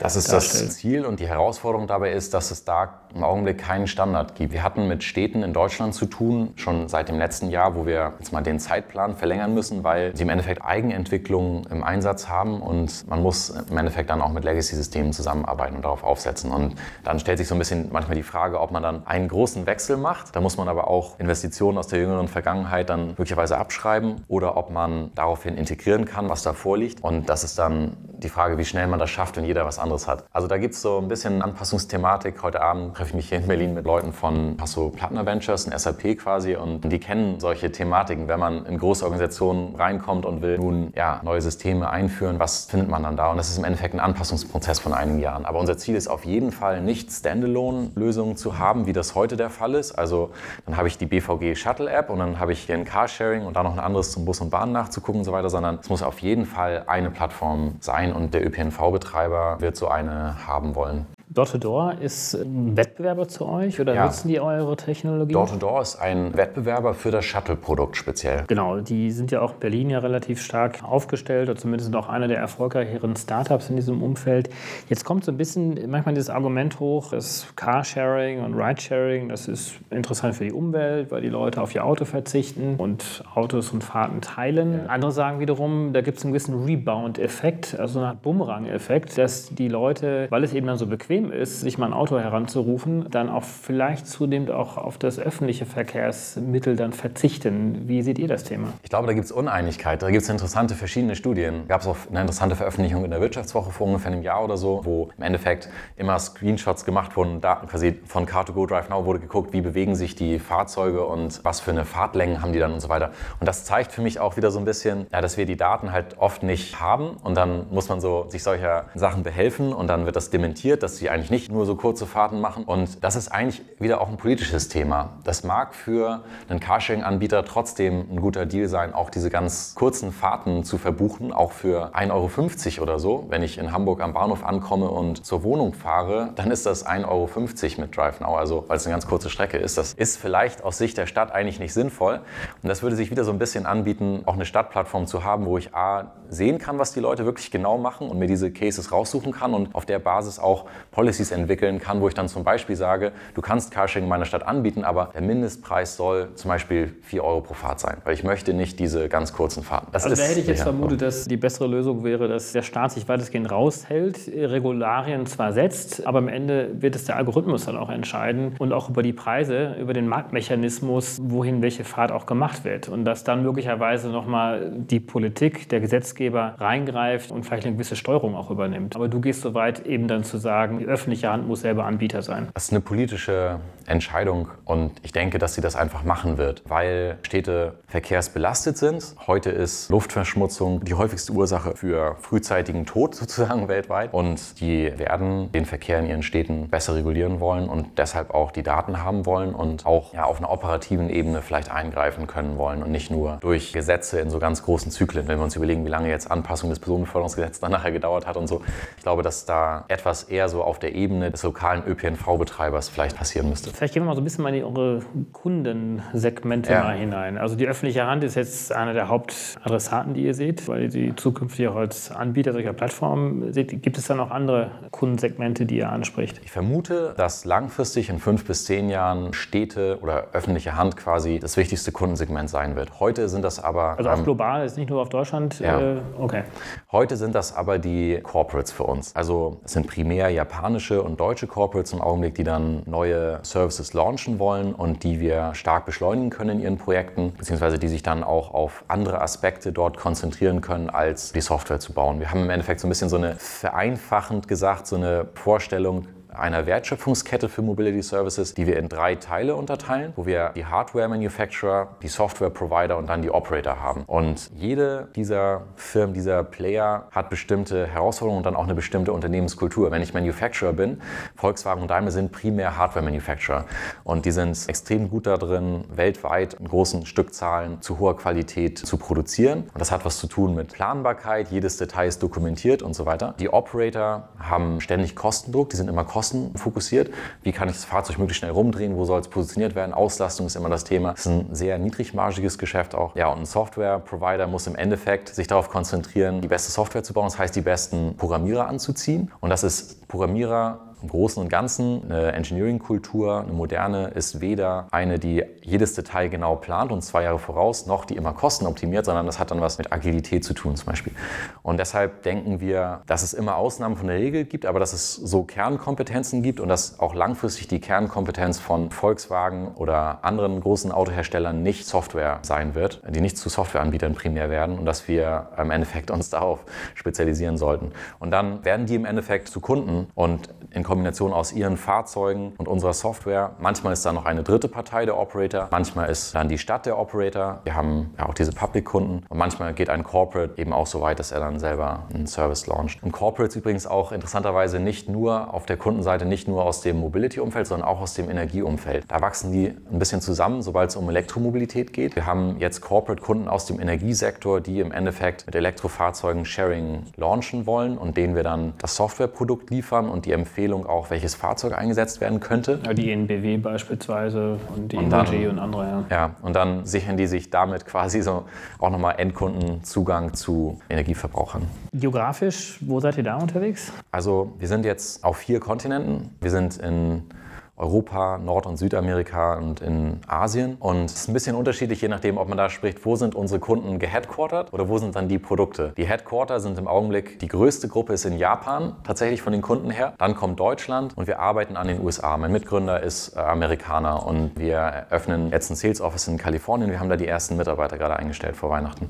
Das ist darstellt. das Ziel und die Herausforderung dabei ist, dass es da im Augenblick keinen Standard gibt. Wir hatten mit Städten in Deutschland zu tun, schon seit dem letzten Jahr, wo wir jetzt mal den Zeitplan verlängern müssen, weil sie im Endeffekt Eigenentwicklung im Einsatz haben und man muss im Endeffekt dann auch mit Legacy-Systemen zusammenarbeiten und darauf aufsetzen. Und dann stellt sich so ein bisschen manchmal die Frage, ob man dann einen großen Wechsel macht. Da muss man aber auch Investitionen aus der jüngeren Vergangenheit dann möglicherweise abschreiben oder ob man daraufhin integrieren kann, was da vorliegt. Und das ist dann die Frage, wie schnell man das schafft, wenn jeder was anderes hat. Also da gibt es so ein bisschen Anpassungsthematik. Heute Abend treffe ich mich hier in Berlin mit Leuten von Hasso Plattner Ventures, ein SAP quasi, und die kennen solche Thematiken. Wenn man in große Organisationen reinkommt und will nun ja, neue Systeme einführen, was findet man dann da? Und das ist im Endeffekt ein Anpassungsprozess von einigen Jahren. Aber unser Ziel ist auf jeden Fall nicht Standalone-Lösungen zu haben, wie das heute der Fall ist. Also dann habe ich die BVG Shuttle App und dann habe ich hier ein Carsharing und dann noch ein anderes zum Bus und Bahn nachzugucken und so weiter, sondern es muss auf jeden Fall eine Plattform sein und der ÖPNV-Betreiber wird so eine haben wollen. Door-to-Door ist ein Wettbewerber zu euch oder ja. nutzen die eure Technologie? Door-to-Door ist ein Wettbewerber für das Shuttle-Produkt speziell. Genau, die sind ja auch in Berlin ja relativ stark aufgestellt oder zumindest auch einer der erfolgreicheren Startups in diesem Umfeld. Jetzt kommt so ein bisschen manchmal dieses Argument hoch, das Carsharing und Ridesharing, das ist interessant für die Umwelt, weil die Leute auf ihr Auto verzichten und Autos und Fahrten teilen. Ja. Andere sagen wiederum, da gibt es einen gewissen Rebound-Effekt, also eine Art Bumerang-Effekt, dass die Leute, weil es eben dann so bequem bequem ist, sich mal ein Auto heranzurufen, dann auch vielleicht zunehmend auch auf das öffentliche Verkehrsmittel dann verzichten. Wie seht ihr das Thema? Ich glaube, da gibt es Uneinigkeit. Da gibt es interessante verschiedene Studien. Gab es auch eine interessante Veröffentlichung in der Wirtschaftswoche vor ungefähr einem Jahr oder so, wo im Endeffekt immer Screenshots gemacht wurden, Daten quasi von Car2Go Drive Now wurde geguckt, wie bewegen sich die Fahrzeuge und was für eine Fahrtlänge haben die dann und so weiter. Und das zeigt für mich auch wieder so ein bisschen, ja, dass wir die Daten halt oft nicht haben und dann muss man so sich solcher Sachen behelfen und dann wird das dementiert, dass sie eigentlich nicht nur so kurze Fahrten machen. Und das ist eigentlich wieder auch ein politisches Thema. Das mag für einen Carsharing-Anbieter trotzdem ein guter Deal sein, auch diese ganz kurzen Fahrten zu verbuchen, auch für 1,50 Euro oder so. Wenn ich in Hamburg am Bahnhof ankomme und zur Wohnung fahre, dann ist das 1,50 Euro mit DriveNow, also weil es eine ganz kurze Strecke ist. Das ist vielleicht aus Sicht der Stadt eigentlich nicht sinnvoll. Und das würde sich wieder so ein bisschen anbieten, auch eine Stadtplattform zu haben, wo ich A sehen kann, was die Leute wirklich genau machen und mir diese Cases raussuchen kann und auf der Basis auch Policies entwickeln kann, wo ich dann zum Beispiel sage, du kannst Carsharing in meiner Stadt anbieten, aber der Mindestpreis soll zum Beispiel 4 Euro pro Fahrt sein, weil ich möchte nicht diese ganz kurzen Fahrten. Das also da hätte ich jetzt vermutet, dass die bessere Lösung wäre, dass der Staat sich weitestgehend raushält, Regularien zwar setzt, aber am Ende wird es der Algorithmus dann auch entscheiden und auch über die Preise, über den Marktmechanismus, wohin welche Fahrt auch gemacht wird. Und dass dann möglicherweise nochmal die Politik, der Gesetzgeber reingreift und vielleicht eine gewisse Steuerung auch übernimmt. Aber du gehst so weit, eben dann zu sagen, die öffentliche Hand muss selber Anbieter sein. Das ist eine politische Entscheidung und ich denke, dass sie das einfach machen wird, weil Städte verkehrsbelastet sind. Heute ist Luftverschmutzung die häufigste Ursache für frühzeitigen Tod sozusagen weltweit und die werden den Verkehr in ihren Städten besser regulieren wollen und deshalb auch die Daten haben wollen und auch ja, auf einer operativen Ebene vielleicht eingreifen können wollen und nicht nur durch Gesetze in so ganz großen Zyklen. Wenn wir uns überlegen, wie lange jetzt Anpassung des Personenbeförderungsgesetzes dann nachher gedauert hat und so. Ich glaube, dass da etwas eher so auf der Ebene des lokalen ÖPNV-Betreibers vielleicht passieren müsste. Vielleicht gehen wir mal so ein bisschen mal in eure Kundensegmente ja. mal hinein. Also die öffentliche Hand ist jetzt einer der Hauptadressaten, die ihr seht, weil ihr die zukünftig auch als Anbieter solcher Plattformen seht. Gibt es da noch andere Kundensegmente, die ihr anspricht? Ich vermute, dass langfristig in fünf bis zehn Jahren Städte oder öffentliche Hand quasi das wichtigste Kundensegment sein wird. Heute sind das aber... Also auch ähm, global, ist nicht nur auf Deutschland? Ja. Äh, okay. Heute sind das aber die Corporates für uns. Also es sind primär japanische britische und deutsche Corporates im Augenblick, die dann neue Services launchen wollen und die wir stark beschleunigen können in ihren Projekten, beziehungsweise die sich dann auch auf andere Aspekte dort konzentrieren können, als die Software zu bauen. Wir haben im Endeffekt so ein bisschen so eine vereinfachend gesagt, so eine Vorstellung, einer Wertschöpfungskette für Mobility Services, die wir in drei Teile unterteilen, wo wir die Hardware Manufacturer, die Software Provider und dann die Operator haben. Und jede dieser Firmen, dieser Player hat bestimmte Herausforderungen und dann auch eine bestimmte Unternehmenskultur. Wenn ich Manufacturer bin, Volkswagen und Daimler sind primär Hardware Manufacturer und die sind extrem gut darin, weltweit in großen Stückzahlen zu hoher Qualität zu produzieren. Und das hat was zu tun mit Planbarkeit, jedes Detail ist dokumentiert und so weiter. Die Operator haben ständig Kostendruck, die sind immer kostenlos Kosten fokussiert. Wie kann ich das Fahrzeug möglichst schnell rumdrehen? Wo soll es positioniert werden? Auslastung ist immer das Thema. Es ist ein sehr niedrigmargiges Geschäft auch. Ja, und ein Software-Provider muss im Endeffekt sich darauf konzentrieren, die beste Software zu bauen. Das heißt, die besten Programmierer anzuziehen. Und das ist Programmierer im Großen und Ganzen eine Engineering-Kultur, eine moderne, ist weder eine, die jedes Detail genau plant und zwei Jahre voraus, noch die immer Kosten optimiert, sondern das hat dann was mit Agilität zu tun zum Beispiel. Und deshalb denken wir, dass es immer Ausnahmen von der Regel gibt, aber dass es so Kernkompetenzen gibt und dass auch langfristig die Kernkompetenz von Volkswagen oder anderen großen Autoherstellern nicht Software sein wird, die nicht zu Softwareanbietern primär werden und dass wir im Endeffekt uns darauf spezialisieren sollten. Und dann werden die im Endeffekt zu Kunden und in Kombination aus ihren Fahrzeugen und unserer Software. Manchmal ist da noch eine dritte Partei der Operator, manchmal ist dann die Stadt der Operator. Wir haben ja auch diese Public-Kunden und manchmal geht ein Corporate eben auch so weit, dass er dann selber einen Service launcht. Und Corporates übrigens auch interessanterweise nicht nur auf der Kundenseite, nicht nur aus dem Mobility-Umfeld, sondern auch aus dem Energieumfeld. Da wachsen die ein bisschen zusammen, sobald es um Elektromobilität geht. Wir haben jetzt Corporate-Kunden aus dem Energiesektor, die im Endeffekt mit Elektrofahrzeugen Sharing launchen wollen und denen wir dann das Softwareprodukt liefern und die Empfehlung auch, welches Fahrzeug eingesetzt werden könnte. Ja, die ENBW beispielsweise und die und dann, und andere. Ja. ja, und dann sichern die sich damit quasi so auch nochmal Endkundenzugang zu Energieverbrauchern. Geografisch, wo seid ihr da unterwegs? Also wir sind jetzt auf vier Kontinenten. Wir sind in Europa, Nord- und Südamerika und in Asien. Und es ist ein bisschen unterschiedlich, je nachdem, ob man da spricht, wo sind unsere Kunden geheadquartert oder wo sind dann die Produkte. Die Headquarter sind im Augenblick, die größte Gruppe ist in Japan, tatsächlich von den Kunden her. Dann kommt Deutschland und wir arbeiten an den USA. Mein Mitgründer ist äh, Amerikaner und wir eröffnen jetzt ein Sales Office in Kalifornien. Wir haben da die ersten Mitarbeiter gerade eingestellt vor Weihnachten.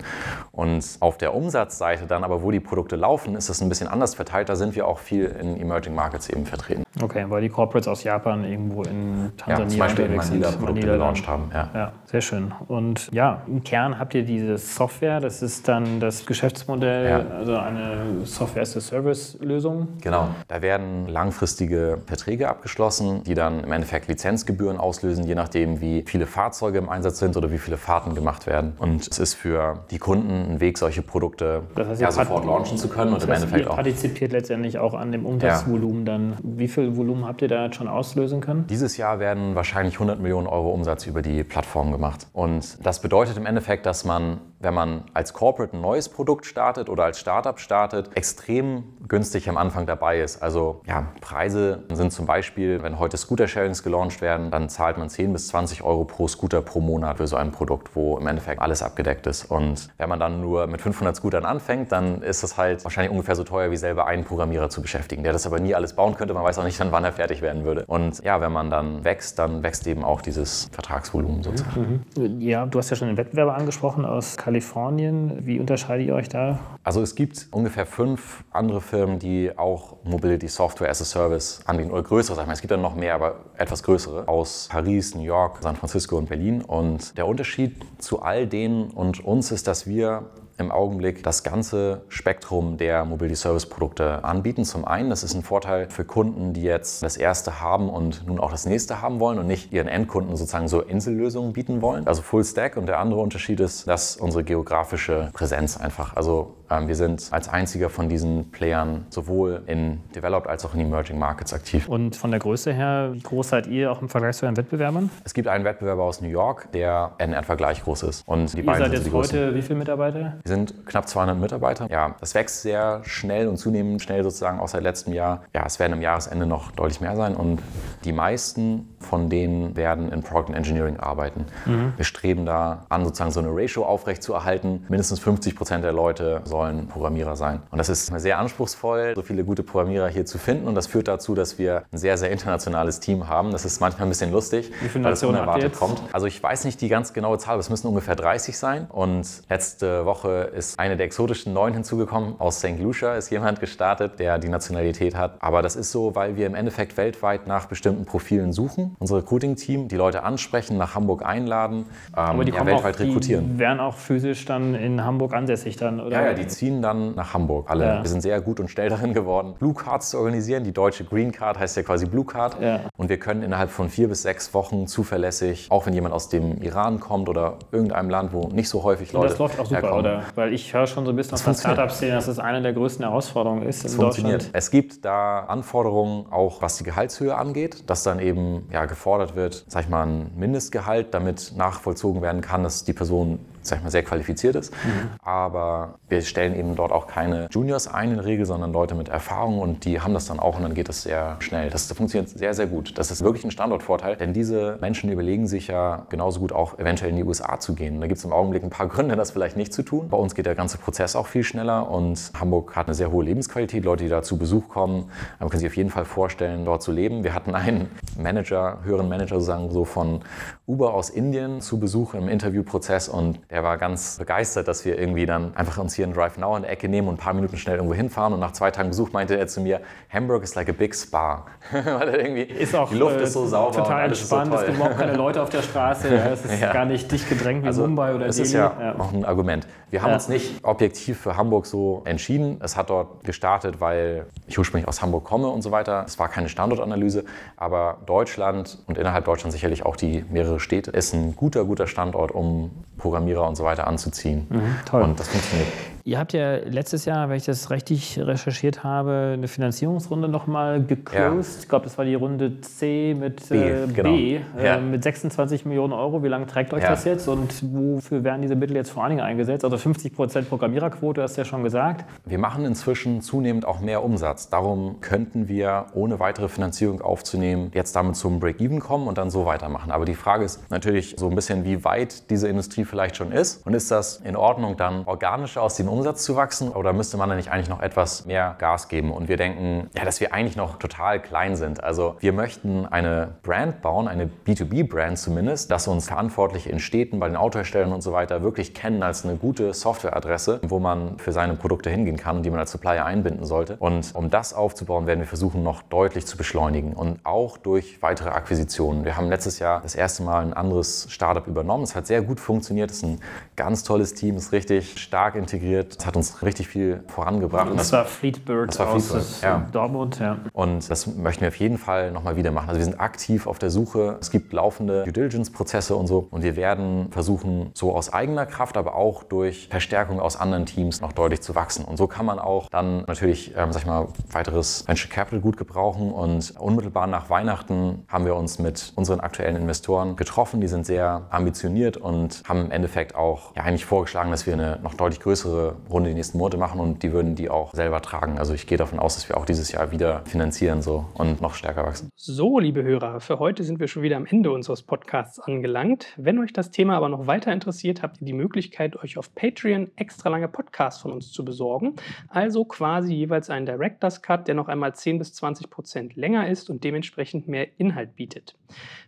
Und auf der Umsatzseite dann aber, wo die Produkte laufen, ist es ein bisschen anders verteilt. Da sind wir auch viel in Emerging Markets eben vertreten. Okay, weil die Corporates aus Japan irgendwo in Tansania ja, zum Beispiel in Manila Produkte Manila gelauncht haben. Ja. ja, sehr schön. Und ja, im Kern habt ihr diese Software, das ist dann das Geschäftsmodell, ja. also eine Software-as-a-Service-Lösung. Genau, da werden langfristige Verträge abgeschlossen, die dann im Endeffekt Lizenzgebühren auslösen, je nachdem, wie viele Fahrzeuge im Einsatz sind oder wie viele Fahrten gemacht werden. Und es ist für die Kunden ein Weg, solche Produkte das heißt, ja, sofort launchen zu können das heißt, und im Endeffekt ihr auch. partizipiert letztendlich auch an dem Umsatzvolumen dann. Wie viel viel Volumen habt ihr da jetzt schon auslösen können? Dieses Jahr werden wahrscheinlich 100 Millionen Euro Umsatz über die Plattform gemacht. Und das bedeutet im Endeffekt, dass man, wenn man als Corporate ein neues Produkt startet oder als Startup startet, extrem günstig am Anfang dabei ist. Also ja, Preise sind zum Beispiel, wenn heute Scooter-Sharings gelauncht werden, dann zahlt man 10 bis 20 Euro pro Scooter pro Monat für so ein Produkt, wo im Endeffekt alles abgedeckt ist. Und wenn man dann nur mit 500 Scootern anfängt, dann ist das halt wahrscheinlich ungefähr so teuer, wie selber einen Programmierer zu beschäftigen, der das aber nie alles bauen könnte. Man weiß auch nicht, dann, wann er fertig werden würde. Und ja, wenn man dann wächst, dann wächst eben auch dieses Vertragsvolumen sozusagen. Mhm. Ja, du hast ja schon den Wettbewerber angesprochen aus Kalifornien. Wie unterscheidet ihr euch da? Also es gibt ungefähr fünf andere Firmen, die auch Mobility Software as a Service anbieten oder größere, sag ich mal. Es gibt dann noch mehr, aber etwas größere aus Paris, New York, San Francisco und Berlin. Und der Unterschied zu all denen und uns ist, dass wir im Augenblick das ganze Spektrum der Mobility Service Produkte anbieten. Zum einen, das ist ein Vorteil für Kunden, die jetzt das erste haben und nun auch das nächste haben wollen und nicht ihren Endkunden sozusagen so Insellösungen bieten wollen. Also Full Stack. Und der andere Unterschied ist, dass unsere geografische Präsenz einfach, also wir sind als einziger von diesen Playern sowohl in Developed als auch in Emerging Markets aktiv. Und von der Größe her, wie groß seid ihr auch im Vergleich zu euren Wettbewerbern? Es gibt einen Wettbewerber aus New York, der in etwa gleich groß ist. Und die ihr beiden seid jetzt heute wie viele Mitarbeiter? Wir sind knapp 200 Mitarbeiter. Ja, das wächst sehr schnell und zunehmend schnell sozusagen auch seit letztem Jahr. Ja, es werden im Jahresende noch deutlich mehr sein und die meisten von denen werden in Product Engineering arbeiten. Mhm. Wir streben da an, sozusagen so eine Ratio aufrechtzuerhalten. Mindestens 50 Prozent der Leute sollen Programmierer sein. Und das ist sehr anspruchsvoll, so viele gute Programmierer hier zu finden. Und das führt dazu, dass wir ein sehr, sehr internationales Team haben. Das ist manchmal ein bisschen lustig, weil es unerwartet kommt. Also ich weiß nicht die ganz genaue Zahl, aber es müssen ungefähr 30 sein. Und letzte Woche ist eine der exotischen Neuen hinzugekommen. Aus St. Lucia ist jemand gestartet, der die Nationalität hat. Aber das ist so, weil wir im Endeffekt weltweit nach bestimmten Profilen suchen. Unser Recruiting-Team, die Leute ansprechen, nach Hamburg einladen, ähm, aber die ja, weltweit auch, rekrutieren. Die werden auch physisch dann in Hamburg ansässig dann, oder? Ja, ja, die ziehen dann nach Hamburg. Alle. Ja. Wir sind sehr gut und schnell darin geworden, Blue Cards zu organisieren. Die deutsche Green Card heißt ja quasi Blue Card. Ja. Und wir können innerhalb von vier bis sechs Wochen zuverlässig, auch wenn jemand aus dem Iran kommt oder irgendeinem Land, wo nicht so häufig Leute. Und das läuft auch super, herkommen. oder? Weil ich höre schon so ein bisschen aus der Startup-Szene, dass es eine der größten Herausforderungen ist in Deutschland. Es gibt da Anforderungen, auch was die Gehaltshöhe angeht, dass dann eben ja, gefordert wird, sag ich mal, ein Mindestgehalt, damit nachvollzogen werden kann, dass die Person sag ich mal, sehr qualifiziert ist. Mhm. Aber wir stellen eben dort auch keine Juniors ein in der Regel, sondern Leute mit Erfahrung und die haben das dann auch und dann geht das sehr schnell. Das funktioniert sehr, sehr gut. Das ist wirklich ein Standortvorteil, denn diese Menschen überlegen sich ja genauso gut auch eventuell in die USA zu gehen. Da gibt es im Augenblick ein paar Gründe, das vielleicht nicht zu tun. Bei uns geht der ganze Prozess auch viel schneller und Hamburg hat eine sehr hohe Lebensqualität. Leute, die da zu Besuch kommen, können sich auf jeden Fall vorstellen, dort zu leben. Wir hatten einen Manager, höheren Manager sozusagen so von Uber aus Indien zu Besuch im Interviewprozess und der war ganz begeistert, dass wir irgendwie dann einfach uns hier in Drive Now in der Ecke nehmen und ein paar Minuten schnell irgendwo hinfahren und nach zwei Tagen Besuch meinte er zu mir, Hamburg ist like a big spa. Weil irgendwie ist auch, die Luft äh, ist so sauber total entspannt, so es gibt überhaupt keine Leute auf der Straße, ja, es ist ja. gar nicht dicht gedrängt wie also, Mumbai oder Das ist ja, ja, auch ein Argument. Wir haben uns nicht objektiv für Hamburg so entschieden. Es hat dort gestartet, weil ich ursprünglich aus Hamburg komme und so weiter. Es war keine Standortanalyse, aber Deutschland und innerhalb Deutschland sicherlich auch die mehrere Städte ist ein guter, guter Standort, um Programmierer und so weiter anzuziehen. Mhm, toll. Und das funktioniert. Ihr habt ja letztes Jahr, wenn ich das richtig recherchiert habe, eine Finanzierungsrunde nochmal geclosed. Ja. Ich glaube, das war die Runde C mit B, äh, genau. B äh, ja. mit 26 Millionen Euro. Wie lange trägt euch ja. das jetzt und wofür werden diese Mittel jetzt vor allen Dingen eingesetzt? Also 50 Prozent Programmiererquote, hast du ja schon gesagt. Wir machen inzwischen zunehmend auch mehr Umsatz. Darum könnten wir, ohne weitere Finanzierung aufzunehmen, jetzt damit zum Break-Even kommen und dann so weitermachen. Aber die Frage ist natürlich so ein bisschen, wie weit diese Industrie vielleicht schon ist. Und ist das in Ordnung, dann organischer aus den Umsatz zu wachsen oder müsste man da nicht eigentlich noch etwas mehr Gas geben? Und wir denken, ja, dass wir eigentlich noch total klein sind. Also wir möchten eine Brand bauen, eine B2B-Brand zumindest, dass uns Verantwortliche in Städten, bei den Autoherstellern und so weiter wirklich kennen als eine gute Softwareadresse, wo man für seine Produkte hingehen kann und die man als Supplier einbinden sollte. Und um das aufzubauen, werden wir versuchen, noch deutlich zu beschleunigen und auch durch weitere Akquisitionen. Wir haben letztes Jahr das erste Mal ein anderes Startup übernommen. Es hat sehr gut funktioniert. Es ist ein ganz tolles Team, ist richtig stark integriert integriert. Das hat uns richtig viel vorangebracht. Und das, das war Fleetbird das war Fleetbird, aus ja. Dortmund. Ja. Und das möchten wir auf jeden Fall nochmal wieder machen. Also wir sind aktiv auf der Suche. Es gibt laufende Due Diligence-Prozesse und so. Und wir werden versuchen, so aus eigener Kraft, aber auch durch Verstärkung aus anderen Teams noch deutlich zu wachsen. Und so kann man auch dann natürlich, ähm, sag ich mal, weiteres Venture Capital gut gebrauchen. Und unmittelbar nach Weihnachten haben wir uns mit unseren aktuellen Investoren getroffen. Die sind sehr ambitioniert und haben im Endeffekt auch ja, eigentlich vorgeschlagen, dass wir eine noch deutlich größere Runde die nächsten Monate machen und die würden die auch selber tragen. Also ich gehe davon aus, dass wir auch dieses Jahr wieder finanzieren so und noch stärker wachsen. So, liebe Hörer, für heute sind wir schon wieder am Ende unseres Podcasts angelangt. Wenn euch das Thema aber noch weiter interessiert, habt ihr die Möglichkeit, euch auf Patreon extra lange Podcasts von uns zu besorgen. Also quasi jeweils einen Director's Cut, der noch einmal 10 bis 20 Prozent länger ist und dementsprechend mehr Inhalt bietet.